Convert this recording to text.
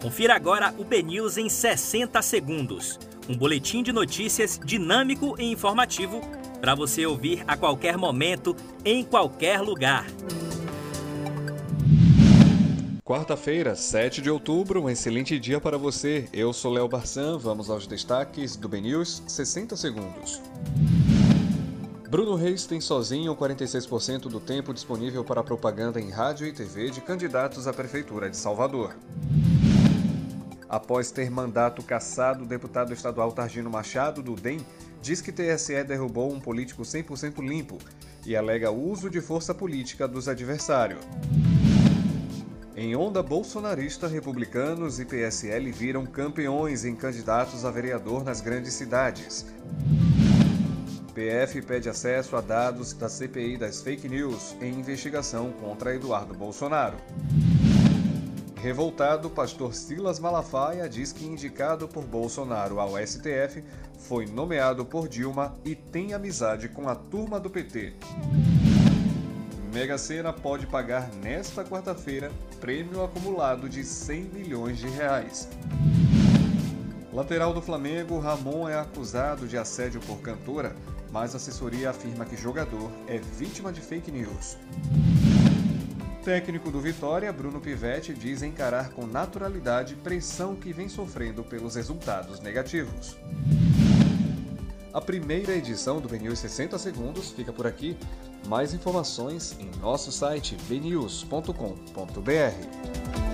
Confira agora o BNews em 60 segundos. Um boletim de notícias dinâmico e informativo para você ouvir a qualquer momento, em qualquer lugar. Quarta-feira, 7 de outubro, um excelente dia para você. Eu sou Léo Barçan, vamos aos destaques do BNews 60 segundos. Bruno Reis tem sozinho 46% do tempo disponível para propaganda em rádio e TV de candidatos à Prefeitura de Salvador. Após ter mandato cassado, o deputado estadual Targino Machado, do DEM, diz que TSE derrubou um político 100% limpo e alega uso de força política dos adversários. Em onda bolsonarista, republicanos e PSL viram campeões em candidatos a vereador nas grandes cidades. PF pede acesso a dados da CPI das fake news em investigação contra Eduardo Bolsonaro. Revoltado, pastor Silas Malafaia diz que, indicado por Bolsonaro ao STF, foi nomeado por Dilma e tem amizade com a turma do PT. Mega Sena pode pagar nesta quarta-feira prêmio acumulado de 100 milhões de reais. Lateral do Flamengo, Ramon é acusado de assédio por cantora, mas assessoria afirma que jogador é vítima de fake news. Técnico do Vitória, Bruno Pivetti, diz encarar com naturalidade pressão que vem sofrendo pelos resultados negativos. A primeira edição do BNews 60 Segundos fica por aqui. Mais informações em nosso site bnews.com.br.